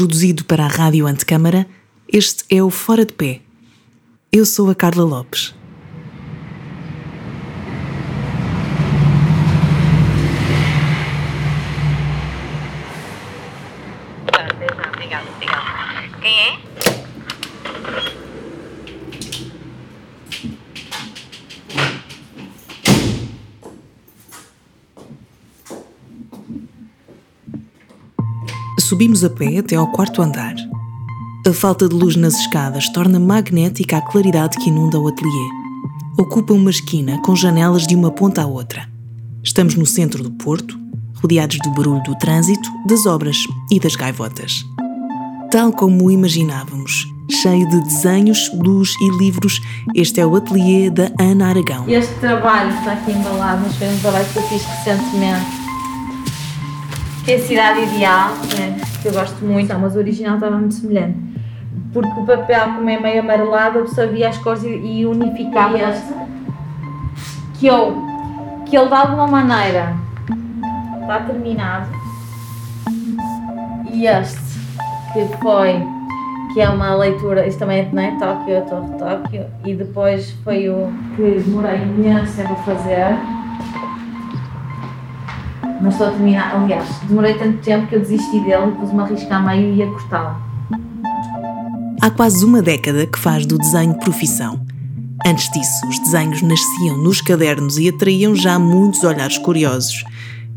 Produzido para a Rádio Antecâmara, este é o Fora de Pé. Eu sou a Carla Lopes. Quem é? Subimos a pé até ao quarto andar. A falta de luz nas escadas torna magnética a claridade que inunda o ateliê. Ocupa uma esquina com janelas de uma ponta à outra. Estamos no centro do Porto, rodeados do barulho do trânsito, das obras e das gaivotas. Tal como o imaginávamos, cheio de desenhos, luz e livros, este é o ateliê da Ana Aragão. Este trabalho está aqui embalado, mas foi um trabalho que eu fiz recentemente, que é a Cidade Ideal, né, que eu gosto muito, mas o original estava muito semelhante, porque o papel, como é meio amarelado, absorvia as cores e unificava. Este, que eu, que ele de alguma maneira está terminado, e este que foi, que é uma leitura, isto também é né, Tóquio, Torre Tóquio, e depois foi o que demorei imenso tempo a fazer. Mas estou a terminar, aliás, demorei tanto tempo que eu desisti dele e pus uma risca a meio e ia cortá-lo. Há quase uma década que faz do desenho profissão. Antes disso, os desenhos nasciam nos cadernos e atraíam já muitos olhares curiosos.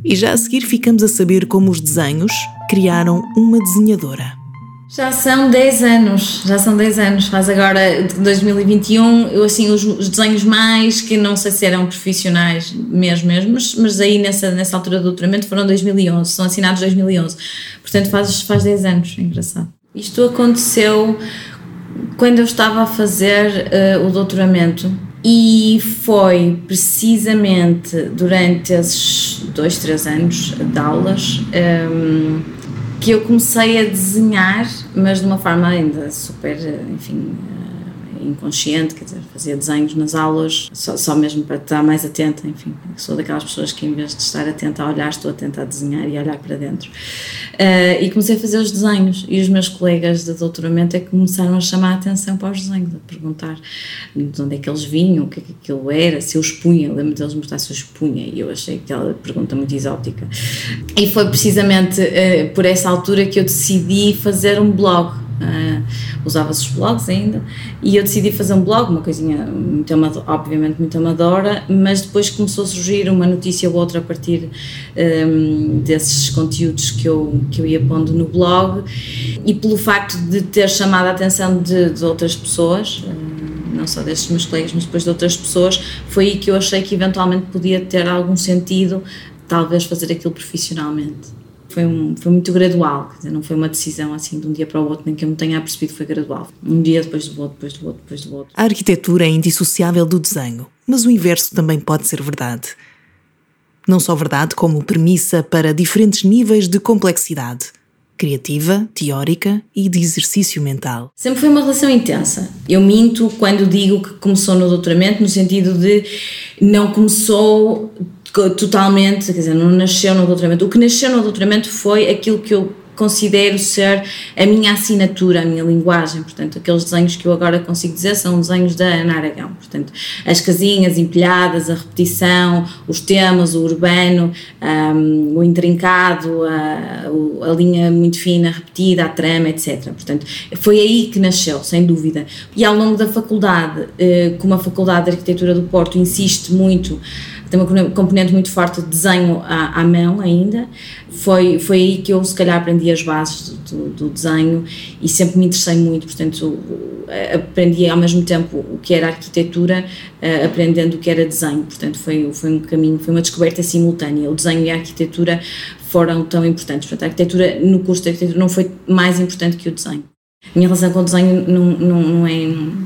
E já a seguir ficamos a saber como os desenhos criaram uma desenhadora. Já são 10 anos, já são 10 anos, faz agora 2021, eu assim, os, os, desenhos mais, que não sei se eram profissionais mesmo, mesmo mas, mas aí nessa, nessa altura do doutoramento foram 2011, são assinados 2011, portanto faz, faz 10 anos, é engraçado. Isto aconteceu quando eu estava a fazer uh, o doutoramento. E foi precisamente durante esses dois, três anos de aulas um, ehm, que eu comecei a desenhar, mas de uma forma ainda super, enfim, inconsciente, quer dizer, fazia desenhos nas aulas, só, só mesmo para estar mais atenta, enfim, sou daquelas pessoas que em vez de estar atenta a olhar, estou atenta a desenhar e a olhar para dentro. Uh, e comecei a fazer os desenhos, e os meus colegas de doutoramento é que começaram a chamar a atenção para os desenhos, a perguntar de onde é que eles vinham, o que é que aquilo era, se eu expunha, lembro deles mostrar se eu expunha, e eu achei aquela pergunta muito exótica. E foi precisamente uh, por essa altura que eu decidi fazer um blog Uh, Usava-se os blogs ainda. E eu decidi fazer um blog, uma coisinha muito amadora, obviamente muito amadora, mas depois começou a surgir uma notícia ou outra a partir um, desses conteúdos que eu, que eu ia pondo no blog. E pelo facto de ter chamado a atenção de, de outras pessoas, um, não só destes meus colegas, mas depois de outras pessoas, foi aí que eu achei que eventualmente podia ter algum sentido talvez fazer aquilo profissionalmente foi, um, foi muito gradual, dizer, não foi uma decisão assim de um dia para o outro, nem que eu me tenha percebido, foi gradual. Um dia depois do outro, depois do outro, depois do outro. A arquitetura é indissociável do desenho, mas o inverso também pode ser verdade. Não só verdade, como premissa para diferentes níveis de complexidade criativa, teórica e de exercício mental. Sempre foi uma relação intensa. Eu minto quando digo que começou no doutoramento, no sentido de não começou totalmente, quer dizer, não nasceu no doutoramento. O que nasceu no doutoramento foi aquilo que eu considero ser a minha assinatura, a minha linguagem, portanto, aqueles desenhos que eu agora consigo dizer são desenhos da Ana Aragão, portanto, as casinhas empilhadas, a repetição, os temas, o urbano, um, o intrincado, a, a, linha muito fina, repetida, a trama, etc. Portanto, foi aí que nasceu, sem dúvida. E ao longo da faculdade, eh, como a Faculdade de Arquitetura do Porto insiste muito tem uma componente muito forte de desenho à, à, mão ainda. Foi, foi aí que eu, se calhar, aprendi as bases do, do, desenho e sempre me interessei muito, portanto, aprendi ao mesmo tempo o que era arquitetura, aprendendo o que era desenho, portanto, foi, foi um caminho, foi uma descoberta simultânea. O desenho e a arquitetura foram tão importantes, portanto, a arquitetura, no curso de arquitetura, não foi mais importante que o desenho. A minha relação com o desenho não, não, não é.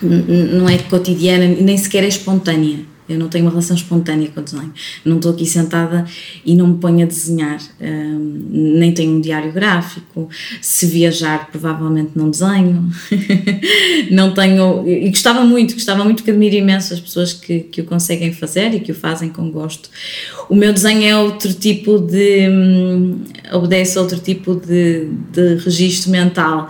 Não é cotidiana, nem sequer é espontânea Eu não tenho uma relação espontânea com o desenho. Não estou aqui sentada e não me ponho a desenhar. Um, nem tenho um diário gráfico. Se viajar, provavelmente não desenho. não tenho. E gostava muito, gostava muito que admiro imenso as pessoas que, que o conseguem fazer e que o fazem com gosto. O meu desenho é outro tipo de. Um, obedece a outro tipo de, de registro mental.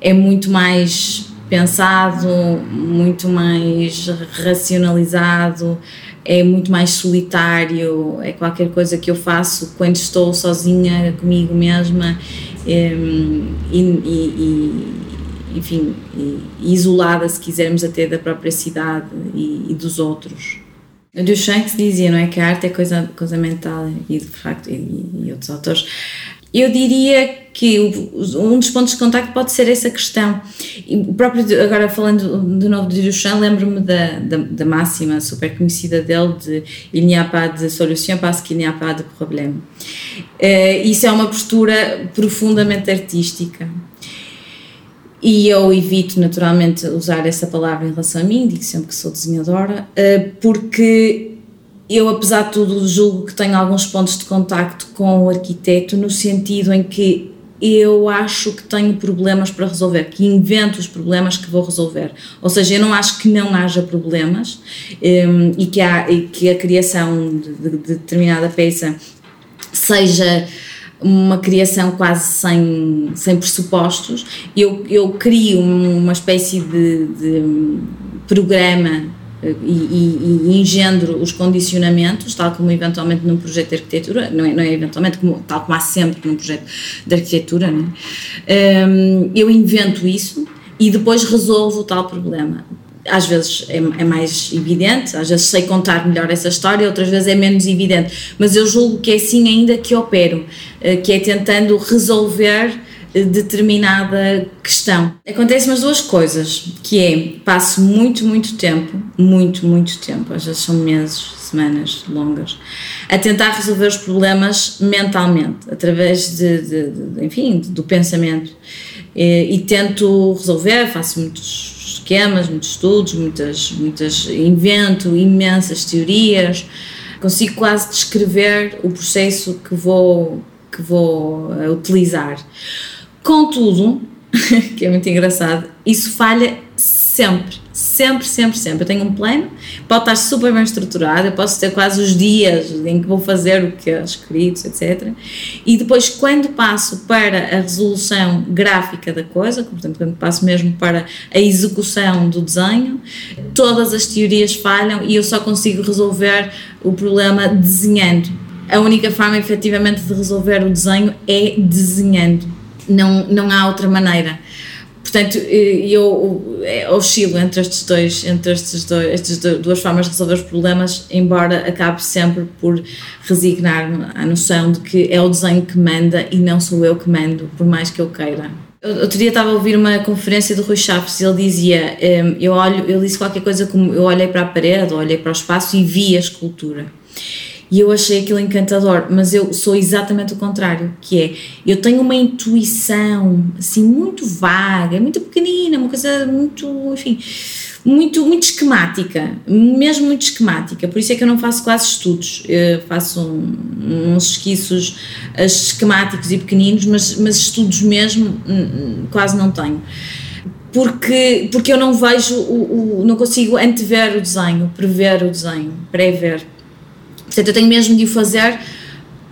É muito mais pensado, muito mais racionalizado, é muito mais solitário, é qualquer coisa que eu faço quando estou sozinha comigo mesma ehm, e, e, e enfim, isolada, se quisermos, até da própria cidade e, e dos outros. Duchamp dizia, não é, que a arte é coisa, coisa mental e de facto, e, e outros autores eu diria que um dos pontos de contacto pode ser essa questão. E próprio, agora falando de novo de Duchamp, lembro-me da, da, da, máxima super conhecida dele de Il n'y a pas de solution parce qu'il n'y a pas de problème. Uh, isso é uma postura profundamente artística. E eu evito naturalmente usar essa palavra em relação a mim, digo sempre que sou desenhadora, uh, porque eu, apesar de tudo, julgo que tenho alguns pontos de contacto com o arquiteto, no sentido em que eu acho que tenho problemas para resolver, que invento os problemas que vou resolver. Ou seja, eu não acho que não haja problemas um, e, que há, e que a criação de, de, de determinada peça seja uma criação quase sem, sem pressupostos. Eu, eu crio uma espécie de, de programa e, e, e, engendro os condicionamentos, tal como eventualmente num projeto de arquitetura, não é, não é eventualmente, como, tal como há sempre num projeto de arquitetura, é? um, eu invento isso e depois resolvo o tal problema. Às vezes é, é, mais evidente, às vezes sei contar melhor essa história, outras vezes é menos evidente, mas eu julgo que é assim ainda que opero, eh, que é tentando resolver determinada questão. Acontecem as duas coisas, que é, passo muito, muito tempo, muito, muito tempo, às vezes são meses, semanas longas, a tentar resolver os problemas mentalmente, através de, de, de enfim, do pensamento. E, e, tento resolver, faço muitos esquemas, muitos estudos, muitas, muitas, invento imensas teorias, consigo quase descrever o processo que vou, que vou eh, utilizar. Contudo, que é muito engraçado, isso falha sempre, sempre, sempre, sempre. Eu tenho um plano, pode estar super bem estruturado, eu posso ter quase os dias em que vou fazer o que é escrito, etc. E depois, quando passo para a resolução gráfica da coisa, portanto, quando passo mesmo para a execução do desenho, todas as teorias falham e eu só consigo resolver o problema desenhando. A única forma, efetivamente, de resolver o desenho é desenhando não, não há outra maneira. Portanto, eu é, oscilo entre estes dois, entre estes dois, estas duas formas de resolver os problemas, embora acabe sempre por resignar-me à noção de que é o desenho que manda e não sou eu que mando, por mais que eu queira. Outro dia estava a ouvir uma conferência do Rui Chaves e ele dizia, hum, eu olho, ele disse qualquer coisa como eu olhei para a parede, olhei para o espaço e vi a escultura e eu achei aquilo encantador, mas eu sou exatamente o contrário, que é, eu tenho uma intuição, assim, muito vaga, muito pequenina, uma coisa muito, enfim, muito, muito esquemática, mesmo muito esquemática, por isso é que eu não faço quase estudos, eu faço um, uns esquiços esquemáticos e pequeninos, mas, mas estudos mesmo quase não tenho. Porque, porque eu não vejo, o, o, não consigo antever o desenho, prever o desenho, prever. Portanto, eu tenho mesmo de o fazer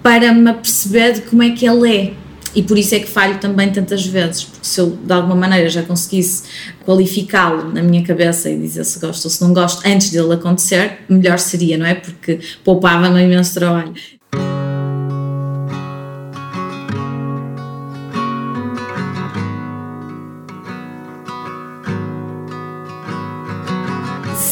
para me aperceber de como é que ele é. E por isso é que falho também tantas vezes, porque se eu de alguma maneira já conseguisse qualificá-lo na minha cabeça e dizer se gosto ou se não gosto antes dele acontecer, melhor seria, não é? Porque poupava-me imenso trabalho.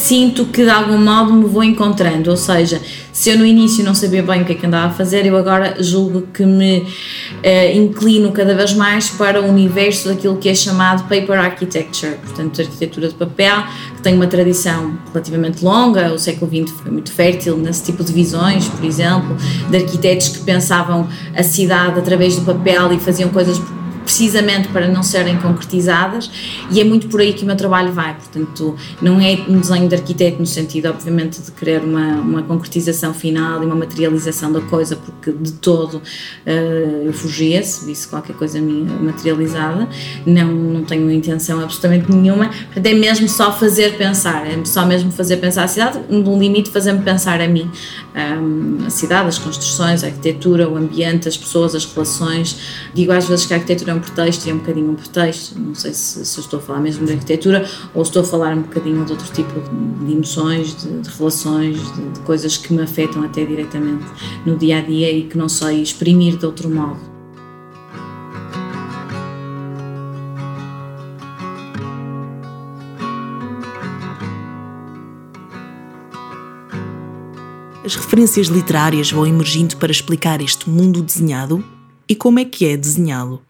sinto que de algum modo me vou encontrando, ou seja, se eu no início não sabia bem o que é que andava a fazer, eu agora julgo que me uh, inclino cada vez mais para o universo daquilo que é chamado paper architecture, portanto, arquitetura de papel, que tem uma tradição relativamente longa, o século XX foi muito fértil nesse tipo de visões, por exemplo, de arquitetos que pensavam a cidade através do papel e faziam coisas precisamente para não serem concretizadas, e é muito por aí que o meu trabalho vai. Portanto, não é um desenho de arquiteto no sentido, obviamente, de querer uma, uma concretização final e uma materialização da coisa, porque de todo uh, eu fugia se visse qualquer coisa minha materializada. Não, não tenho intenção absolutamente nenhuma. Portanto, é mesmo só fazer pensar, é só mesmo fazer pensar a cidade, no limite, fazer-me pensar a mim. Um, a cidade, as construções, a arquitetura, o ambiente, as pessoas, as relações. Digo às vezes que a arquitetura é um pretexto e é um bocadinho um pretexto. Não sei se, se estou a falar mesmo de arquitetura ou estou a falar um bocadinho de outro tipo de emoções, de, de relações, de, de coisas que me afetam até diretamente no dia a dia e que não sei exprimir de outro modo. As referências literárias vão emergindo para explicar este mundo desenhado e como é que é desenhá-lo.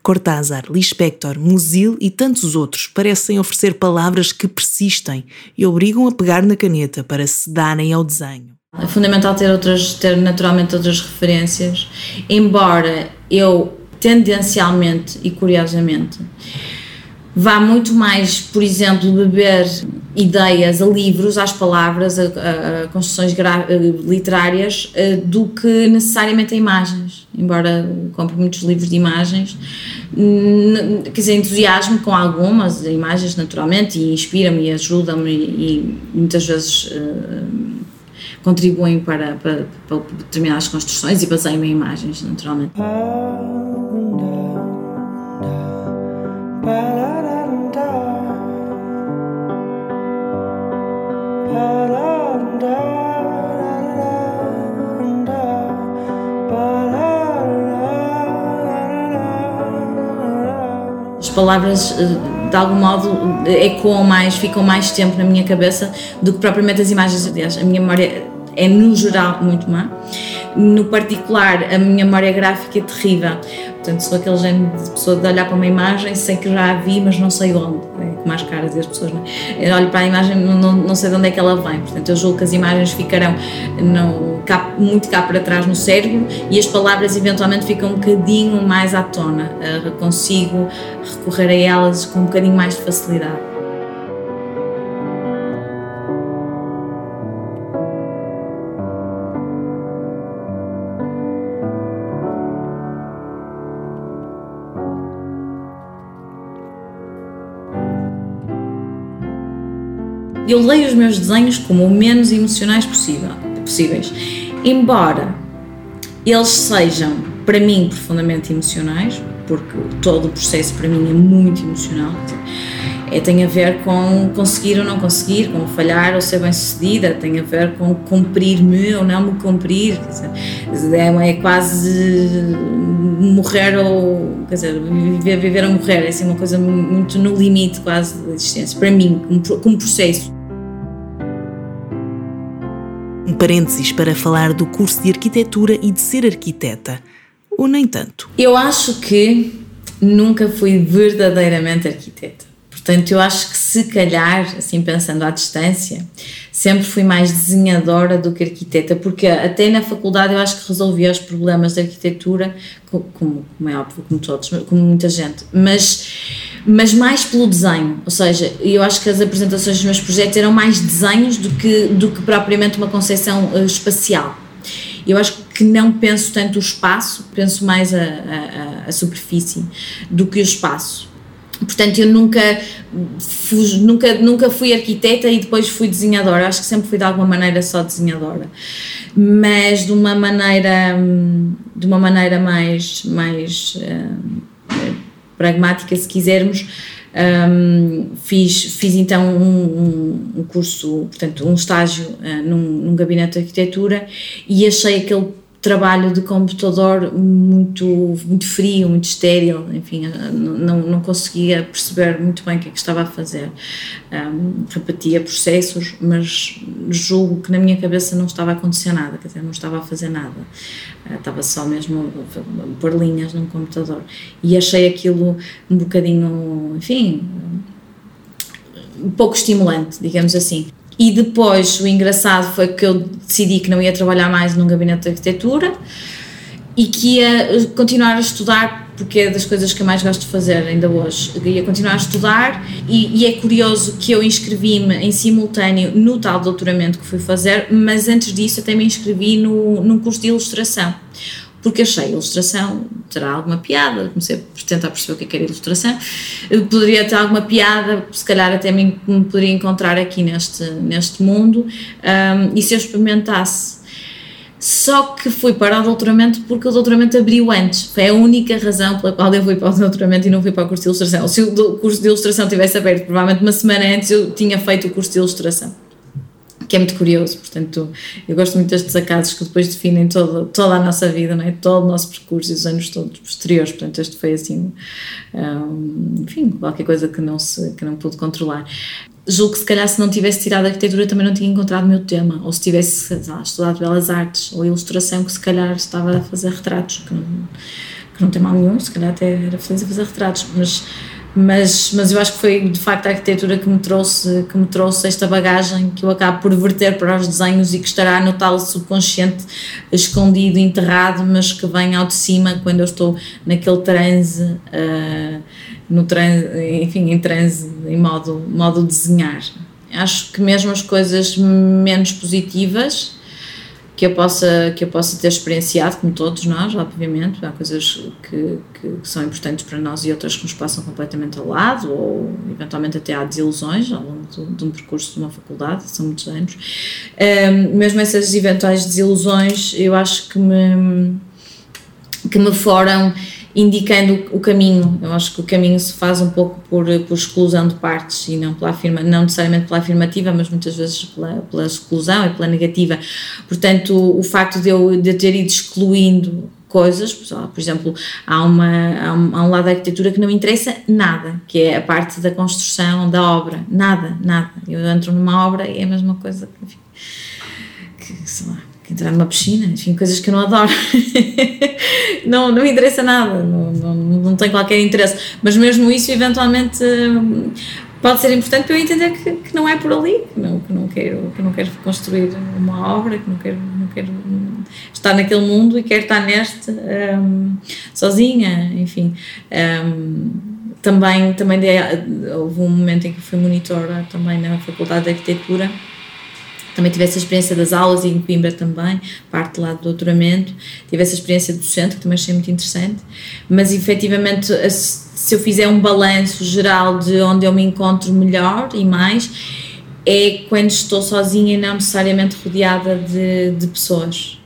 Cortázar, Lispector, Musil e tantos outros parecem oferecer palavras que persistem e obrigam a pegar na caneta para se darem ao desenho. É fundamental ter, outras, ter naturalmente outras referências, embora eu tendencialmente e curiosamente vá muito mais, por exemplo, beber ideias a livros, às palavras, a, a, construções literárias, a, do que necessariamente a imagens. Embora compre muitos livros de imagens, quer dizer, entusiasmo com algumas imagens naturalmente e inspira-me e ajuda-me e, e, muitas vezes uh, contribuem para, para, para, determinadas construções e baseio em imagens naturalmente. As palavras eh, de algum modo ecoam mais, ficam mais tempo na minha cabeça do que propriamente as imagens. Aliás, a minha memória é no geral muito má. No particular, a minha memória gráfica é terrível. Portanto, sou aquele género de pessoa de olhar para uma imagem, sei que já a vi, mas não sei onde. Como as caras e as pessoas. Não é? Eu olho para a imagem, não, não sei de onde é que ela vem. Portanto, eu julgo que as imagens ficarão no, cá, muito cá para trás no cérebro e as palavras eventualmente ficam um bocadinho mais à tona. Eu consigo recorrer a elas com um bocadinho mais de facilidade. Eu leio os meus desenhos como o menos emocionais possível, possíveis. Embora eles sejam, para mim, profundamente emocionais, porque todo o processo para mim é muito emocional. É, tem a ver com conseguir ou não conseguir, com falhar ou ser bem sucedida, tem a ver com cumprir-me ou não me cumprir. Dizer, é, é, quase morrer ou. quer dizer, viver, viver ou morrer, é assim uma coisa muito no limite quase da existência, para mim, como, como processo. Parênteses para falar do curso de arquitetura e de ser arquiteta. Ou nem tanto? Eu acho que nunca fui verdadeiramente arquiteta. Portanto, eu acho que se calhar, assim pensando à distância, sempre fui mais desenhadora do que arquiteta, porque até na faculdade eu acho que resolvia os problemas da arquitetura, como, como é óbvio, como todos, como muita gente, mas, mas mais pelo desenho, ou seja, eu acho que as apresentações dos meus projetos eram mais desenhos do que, do que propriamente uma concepção uh, espacial. Eu acho que não penso tanto o espaço, penso mais a, a, a superfície do que o espaço Portanto, eu nunca, fui, nunca, nunca fui arquiteta e depois fui desenhadora. Acho que sempre fui de alguma maneira só desenhadora, mas de uma maneira, de uma maneira mais, mais uh, pragmática, se quisermos. Um, fiz, fiz então um, um, curso, portanto, um estágio uh, num, num gabinete de arquitetura e achei aquele trabalho de computador muito, muito frio, muito estéril, enfim, não, não conseguia perceber muito bem o que é que estava a fazer. Um, repetia processos, mas julgo que na minha cabeça não estava a acontecer nada, quer dizer, não estava a fazer nada, uh, estava só mesmo a pôr linhas num computador. E achei aquilo um bocadinho, enfim, pouco estimulante, digamos assim. E depois o engraçado foi que eu decidi que não ia trabalhar mais num gabinete de arquitetura e que ia continuar a estudar porque é das coisas que eu mais gosto de fazer ainda hoje. Ia continuar a estudar e, e é curioso que eu inscrevi-me em simultâneo no tal doutoramento que fui fazer, mas antes disso até me inscrevi no, num curso de ilustração porque achei a ilustração terá alguma piada, comecei a tentar perceber o que, é que era ilustração, poderia ter alguma piada, se calhar até me, me poderia encontrar aqui neste, neste mundo, um, e se eu experimentasse. Só que fui para o doutoramento porque o doutoramento abriu antes. Foi a única razão pela qual eu fui para o doutoramento e não fui para o curso de ilustração. Se o curso de ilustração tivesse aberto, provavelmente uma semana antes eu tinha feito o curso de ilustração que é muito curioso, portanto, eu gosto muito destes acasos que depois definem todo, toda a nossa vida, não é? todo o nosso percurso e os anos todos posteriores, portanto, este foi assim, um, enfim, qualquer coisa que não, se, que não pude controlar. Julgo que se calhar se não tivesse tirado a arquitetura também não tinha encontrado o meu tema, ou se tivesse lá, estudado belas artes ou ilustração, que se calhar estava a fazer retratos, que não, que não tem mal nenhum, se calhar até era feliz a fazer retratos, mas mas, mas eu acho que foi de facto a arquitetura que me trouxe que me trouxe esta bagagem que eu acabo por verter para os desenhos e que estará no tal subconsciente escondido, enterrado, mas que vem ao de cima quando eu estou naquele transe, uh, no transe enfim, em transe, em modo, modo desenhar. Acho que mesmo as coisas menos positivas que eu possa que eu possa ter experienciado como todos nós obviamente há coisas que, que, que, são importantes para nós e outras que nos passam completamente ao lado ou eventualmente até há desilusões ao longo de, de um percurso de uma faculdade são muitos anos. Um, mesmo essas eventuais desilusões eu acho que me que me foram indicando o caminho. Eu acho que o caminho se faz um pouco por, por exclusão de partes e não pela afirma, não necessariamente pela afirmativa, mas muitas vezes pela, pela exclusão e pela negativa. Portanto, o, facto de eu, de ter ido excluindo coisas, por exemplo, há, uma, um, há um lado da arquitetura que não me interessa nada, que é a parte da construção da obra, nada, nada. Eu entro numa obra e é a mesma coisa que, enfim, que sei lá, entrar numa piscina, enfim, coisas que eu não adoro. não, não me interessa nada, não, não, não tenho qualquer interesse. Mas mesmo isso, eventualmente, hum, pode ser importante para eu entender que, que não é por ali, que não, que, não quero, que não quero construir uma obra, que não quero, não quero estar naquele mundo e quero estar neste um, sozinha, enfim. Um, também, também dei, houve um momento em que fui monitora também na Faculdade de Arquitetura também tive essa experiência das aulas e em Coimbra também, parte lá do doutoramento, tive essa experiência docente que também achei muito interessante, mas efetivamente se eu fizer um balanço geral de onde eu me encontro melhor e mais, é quando estou sozinha e não necessariamente rodeada de, de pessoas.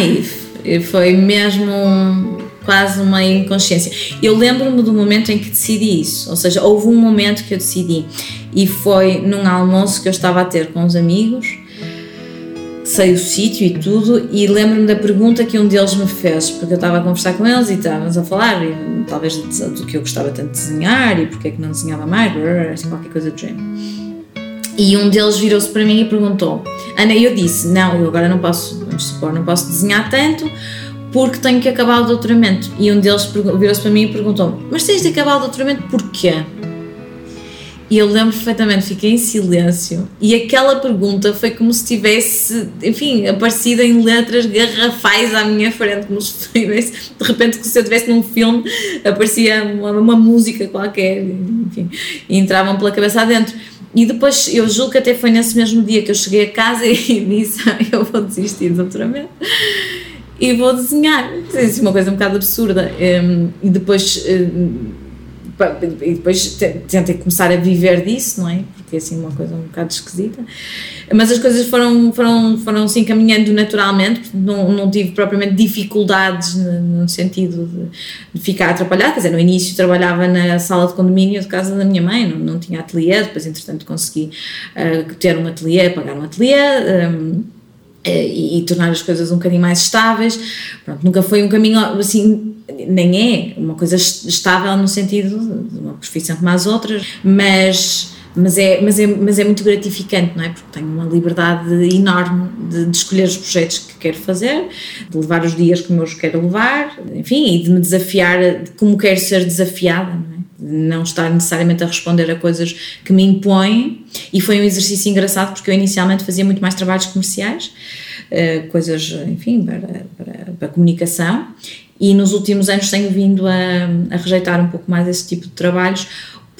Naive. Foi mesmo quase uma inconsciência. Eu lembro-me do momento em que decidi isso, ou seja, houve um momento que eu decidi e foi num almoço que eu estava a ter com os amigos, sei o sítio e tudo, e lembro-me da pergunta que um deles me fez, porque eu estava a conversar com eles e estávamos a falar, e, talvez do que eu gostava tanto de desenhar e porque é que não desenhava mais, qualquer coisa do género. E um deles virou-se para mim e perguntou: Ana, eu disse: Não, eu agora não posso, vamos supor, não posso desenhar tanto porque tenho que acabar o doutoramento. E um deles virou-se para mim e perguntou: Mas tens de acabar o doutoramento porquê? E eu lembro perfeitamente, fiquei em silêncio. E aquela pergunta foi como se tivesse, enfim, aparecido em letras garrafais à minha frente, como se tivesse, de repente, que se eu estivesse num filme, aparecia uma, uma música qualquer, enfim, e entravam pela cabeça adentro. E depois, eu julgo que até foi nesse mesmo dia que eu cheguei a casa e disse: Eu vou desistir do doutoramento e vou desenhar. Isso é uma coisa um bocado absurda. Hum, e depois. Hum, e depois tentei começar a viver disso, não é? Porque é assim uma coisa um bocado esquisita. Mas as coisas foram, foram, foram se encaminhando naturalmente, não, não tive propriamente dificuldades no, sentido de, de, ficar atrapalhada. Quer dizer, no início trabalhava na sala de condomínio de casa da minha mãe, não, não tinha ateliê, depois entretanto consegui uh, ter um ateliê, pagar um ateliê. Um, eh, e, e, tornar as coisas um bocadinho mais estáveis. Pronto, nunca foi um caminho assim, nem é uma coisa estável no sentido de uma profissão como as outras, mas mas é, mas, é, mas é muito gratificante, não é? Porque tenho uma liberdade enorme de, de, escolher os projetos que quero fazer, de levar os dias como eu os quero levar, enfim, e de me desafiar como quero ser desafiada, não é? não estar necessariamente a responder a coisas que me impõem. E foi um exercício engraçado porque eu inicialmente fazia muito mais trabalhos comerciais, uh, coisas, enfim, para, para, para comunicação. E nos últimos anos tenho vindo a, a rejeitar um pouco mais esse tipo de trabalhos,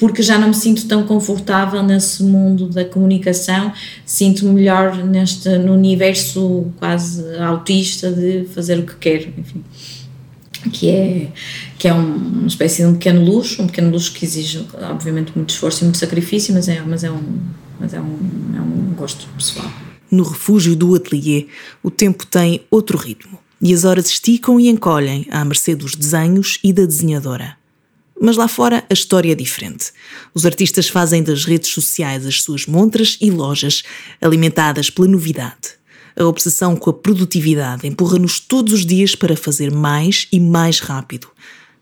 porque já não me sinto tão confortável nesse mundo da comunicação, sinto-me melhor neste, no universo quase autista de fazer o que quero, enfim. Que é, que é um, uma espécie de um pequeno luxo, um pequeno luxo que exige, obviamente, muito esforço e muito sacrifício, mas é, mas é, um, mas é, um, é um gosto pessoal. No refúgio do atelier, o tempo tem outro ritmo e as horas esticam e encolhem à mercê dos desenhos e da desenhadora. Mas lá fora a história é diferente. Os artistas fazem das redes sociais as suas montras e lojas, alimentadas pela novidade. A obsessão com a produtividade empurra-nos todos os dias para fazer mais e mais rápido.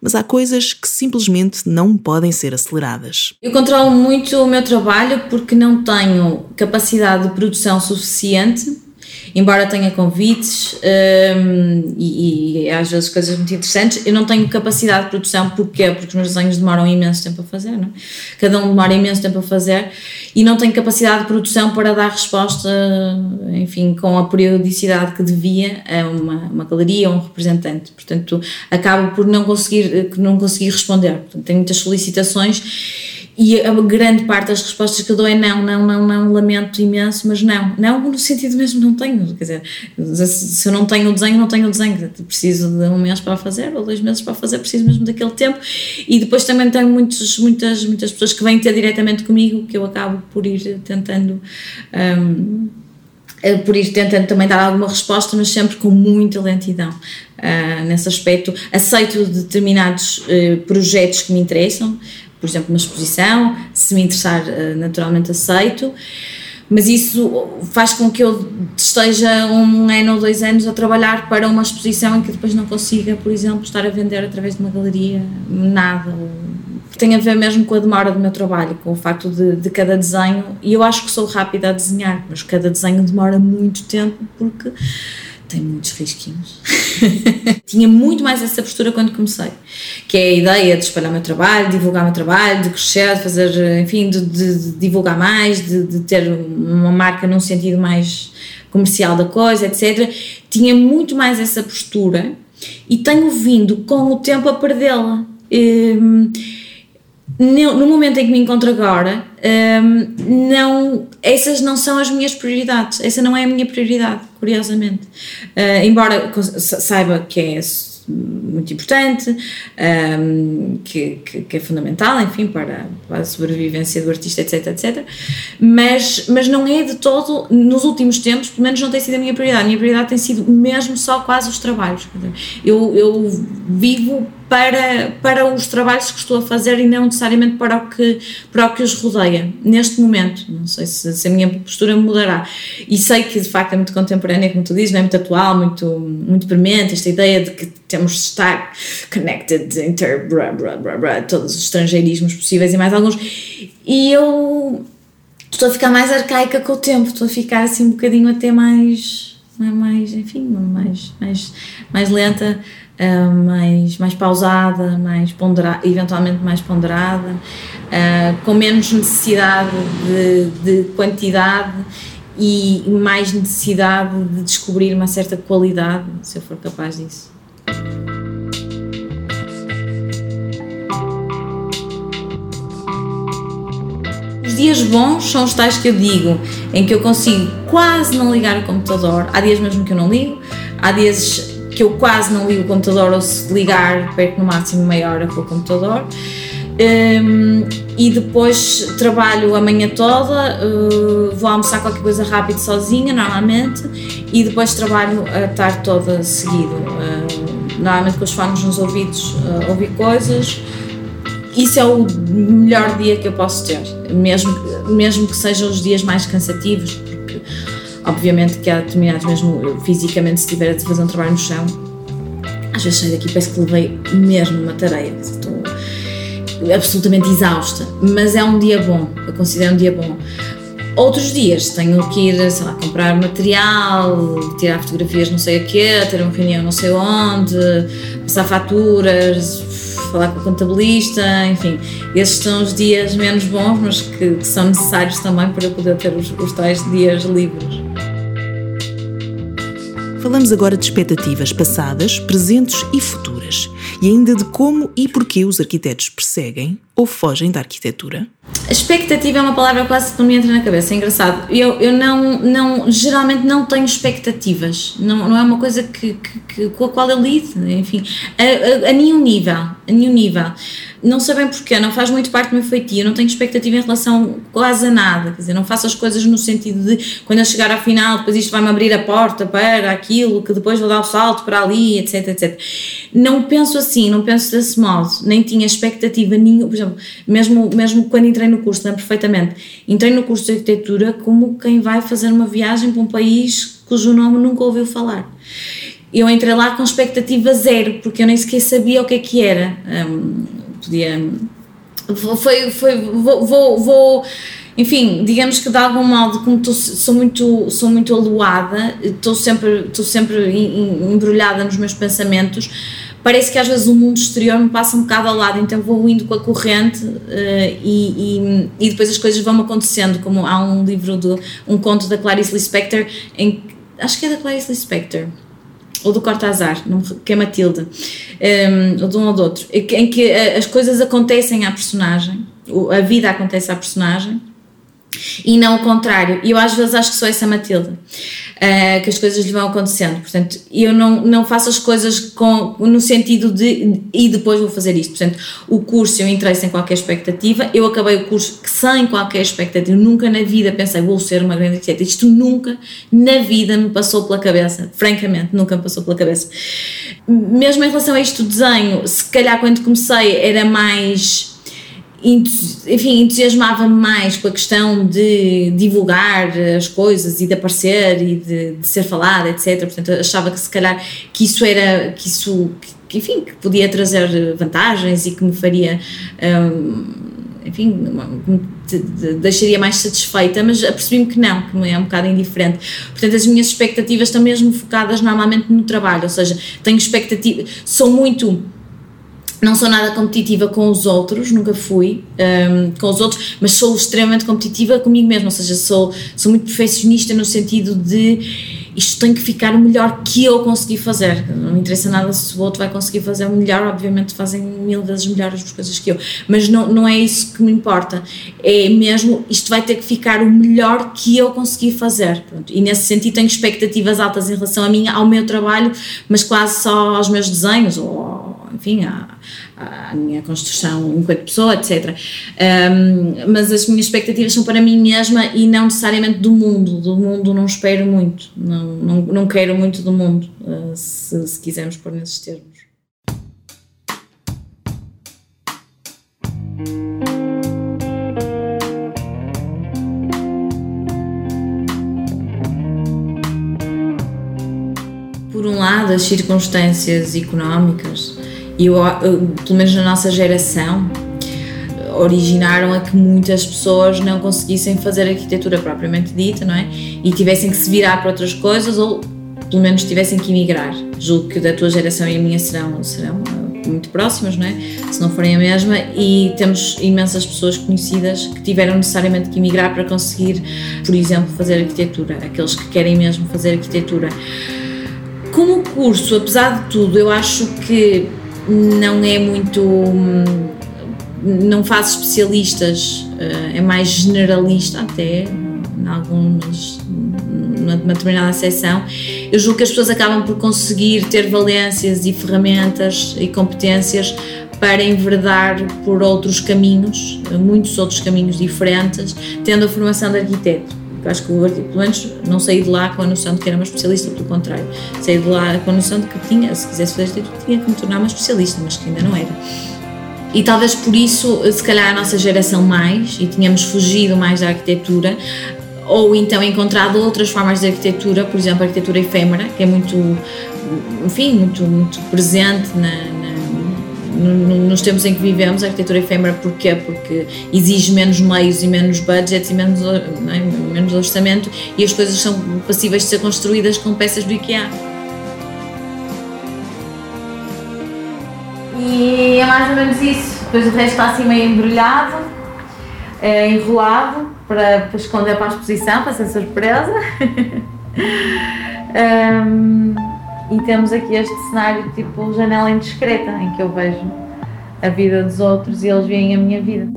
Mas há coisas que simplesmente não podem ser aceleradas. Eu controlo muito o meu trabalho porque não tenho capacidade de produção suficiente embora tenha convites um, e, e, às vezes coisas muito interessantes, eu não tenho capacidade de produção, porquê? Porque os meus desenhos demoram imenso tempo a fazer, não é? Cada um demora imenso tempo a fazer e não tenho capacidade de produção para dar resposta, enfim, com a periodicidade que devia a uma, uma galeria ou um representante. Portanto, acabo por não conseguir, não conseguir responder. Portanto, tenho muitas solicitações e a grande parte das respostas que dou é não, não, não, não, lamento imenso, mas não. Não no sentido mesmo não tenho. Quer dizer, se eu não tenho o desenho, não tenho o desenho. Preciso de um mês para fazer, ou dois meses para fazer, preciso mesmo daquele tempo. E depois também tenho muitos, muitas, muitas pessoas que vêm ter diretamente comigo, que eu acabo por ir tentando. Um, eh, por ir tentando também dar alguma resposta, mas sempre com muita lentidão uh, nesse aspecto. Aceito determinados uh, projetos que me interessam, por exemplo, uma exposição, se me interessar, eh, naturalmente aceito, mas isso faz com que eu esteja um ano ou dois anos a trabalhar para uma exposição em que depois não consiga, por exemplo, estar a vender através de uma galeria nada. Tem a ver mesmo com a demora do meu trabalho, com o facto de, de cada desenho, e eu acho que sou rápida a desenhar, mas cada desenho demora muito tempo porque tem muitos risquinhos. Tinha muito mais essa postura quando comecei, que é a ideia de espalhar o meu trabalho, divulgar o meu trabalho, de crescer, de fazer, enfim, de, de, de divulgar mais, de, de, ter uma marca num sentido mais comercial da coisa, etc. Tinha muito mais essa postura e tenho vindo com o tempo a perdê-la. Um, no momento em que me encontro agora, um, não, essas não são as minhas prioridades. Essa não é a minha prioridade, curiosamente. Uh, embora saiba que é muito importante, um, que, que, que, é fundamental, enfim, para, para, a sobrevivência do artista, etc, etc. Mas, mas não é de todo, nos últimos tempos, pelo menos não tem sido a minha prioridade. A minha prioridade tem sido mesmo só quase os trabalhos. Eu, eu vivo para, para os trabalhos que estou a fazer e não necessariamente para o que, para o que os rodeia, neste momento. Não sei se, se a minha postura mudará. E sei que de facto é muito contemporânea, como tu dizes, não é muito atual, muito, muito premente, esta ideia de que temos de estar connected, inter, bra, bra, bra, todos os estrangeirismos possíveis e mais alguns. E eu estou a ficar mais arcaica com o tempo, estou a ficar assim um bocadinho até mais, mais enfim, mais, mais, mais lenta uh, mais, mais pausada, mais ponderada, eventualmente mais ponderada, uh, com menos necessidade de, de quantidade e mais necessidade de descobrir uma certa qualidade, se eu for capaz disso. Os dias bons são os tais que eu digo, em que eu consigo quase não ligar o computador. Há dias mesmo que eu não ligo, há dias que eu quase não ligo o computador ou se ligar perco no máximo meia hora com o computador. Um, e depois trabalho a manhã toda, uh, vou almoçar qualquer coisa rápido sozinha, normalmente, e depois trabalho a tarde toda seguido. Uh, normalmente com os fones nos ouvidos, uh, ouvir coisas. Isso é o melhor dia que eu posso ter, mesmo, mesmo que sejam os dias mais cansativos, Obviamente que há determinados, mesmo fisicamente, se estiver a fazer um trabalho no chão, às vezes saio daqui parece que levei mesmo uma tarefa. Estou absolutamente exausta, mas é um dia bom, eu considero um dia bom. Outros dias tenho que ir, sei lá, comprar material, tirar fotografias não sei o quê, ter uma reunião não sei onde, passar faturas, falar com o contabilista, enfim, esses são os dias menos bons, mas que, que são necessários também para poder ter os, os tais dias livres. Falamos agora de expectativas passadas, presentes e futuras, e ainda de como e porquê os arquitetos perseguem ou fogem da arquitetura. A expectativa é uma palavra quase que me entra na cabeça, é engraçado. Eu, eu não, não, geralmente não tenho expectativas, não, não é uma coisa que, que, que com a qual eu lido, enfim, a, a, a nenhum nível, a nenhum nível não sei bem porquê, não faz muito parte do meu feitio, não tenho expectativa em relação quase a nada, quer dizer, não faço as coisas no sentido de quando eu chegar ao final, depois isto vai-me abrir a porta para aquilo, que depois vou dar o salto para ali, etc, etc. Não penso assim, não penso desse modo, nem tinha expectativa nenhuma, por exemplo, mesmo, mesmo quando entrei no curso, perfeitamente, entrei no curso de arquitetura como quem vai fazer uma viagem para um país cujo nome nunca ouviu falar eu entrei lá com expectativa zero, porque eu nem sequer sabia o que é que era. Um, podia. Foi. foi vou, vou, vou enfim, digamos que de algum modo, como tô, sou muito, sou muito aluada, estou sempre, estou sempre embrulhada nos meus pensamentos, parece que às vezes o mundo exterior me passa um bocado ao lado, então vou indo com a corrente uh, e, e, e, depois as coisas vão acontecendo, como há um livro, do, um conto da Clarice Lispector, em, acho que é da Clarice Lispector, ou do Cortázar, que é Matilde, um, ou de um ou do outro, em que as coisas acontecem à personagem, a vida acontece à personagem, e não o contrário. E eu às vezes acho que sou essa Matilde, uh, que as coisas lhe vão acontecendo. Portanto, eu não, não faço as coisas com, no sentido de e depois vou fazer isto. Portanto, o curso eu entrei sem qualquer expectativa, eu acabei o curso sem qualquer expectativa. Nunca na vida pensei vou ser uma grande arquiteta. Isto nunca na vida me passou pela cabeça. Francamente, nunca me passou pela cabeça. Mesmo em relação a isto desenho, se calhar quando comecei era mais enfim, entusiasmava-me mais com a questão de divulgar as coisas e de aparecer e de, de, ser falada, etc. Portanto, achava que se calhar que isso era, que isso, que, enfim, que podia trazer vantagens e que me faria, um, enfim, deixaria mais satisfeita, mas apercebi-me que não, que é um bocado indiferente. Portanto, as minhas expectativas estão mesmo focadas normalmente no trabalho, ou seja, tenho expectativas, sou muito não sou nada competitiva com os outros, nunca fui um, com os outros, mas sou extremamente competitiva comigo mesma, ou seja, sou, sou muito perfeccionista no sentido de isto tem que ficar o melhor que eu consegui fazer. Não me interessa nada se o outro vai conseguir fazer melhor, obviamente fazem mil vezes melhores as coisas que eu, mas não, não é isso que me importa. É mesmo, isto vai ter que ficar o melhor que eu consegui fazer. Pronto. E nesse sentido tenho expectativas altas em relação a mim, ao meu trabalho, mas quase só aos meus desenhos, ou enfim, à, à minha construção enquanto pessoa, etc. Um, mas as minhas expectativas são para mim mesma e não necessariamente do mundo. Do mundo não espero muito, não, não, não quero muito do mundo, uh, se, se quisermos pôr nesses termos. Por um lado, as circunstâncias económicas e eu, pelo menos na nossa geração, originaram a que muitas pessoas não conseguissem fazer arquitetura propriamente dita, não é? E tivessem que se virar para outras coisas ou pelo menos tivessem que emigrar. Julgo que da tua geração e a minha serão, serão eh, muito próximas, não é? Se não forem a mesma, e temos imensas pessoas conhecidas que tiveram necessariamente que emigrar para conseguir, por exemplo, fazer arquitetura, aqueles que querem mesmo fazer arquitetura. Como curso, apesar de tudo, eu acho que não é muito. não faz especialistas, eh, é mais generalista até, em algumas, numa determinada seção. Eu julgo que as pessoas acabam por conseguir ter valências e ferramentas e competências para enverdar por outros caminhos, muitos outros caminhos diferentes, tendo a formação de arquiteto. Eu acho que pelo menos não saí de lá com a noção de que era uma especialista, pelo contrário, saí de lá com a noção de que tinha, se quisesse fazer arquitetura, tinha que me tornar uma especialista, mas que ainda não era. E talvez por isso, se calhar a nossa geração mais, e tínhamos fugido mais da arquitetura, ou então encontrado outras formas de arquitetura, por exemplo, a arquitetura efêmera, que é muito, enfim, muito, muito presente na nos tempos em que vivemos, a arquitetura efêmera, porquê? Porque exige menos meios e menos budgets e menos, é? menos orçamento e as coisas são passíveis de ser construídas com peças do IKEA. E é mais ou menos isso. Depois o resto está assim meio embrulhado, é, enrolado, para, para esconder para a exposição, para ser surpresa. um, e temos aqui este cenário tipo janela indiscreta, em que eu vejo a vida dos outros e eles veem a minha vida.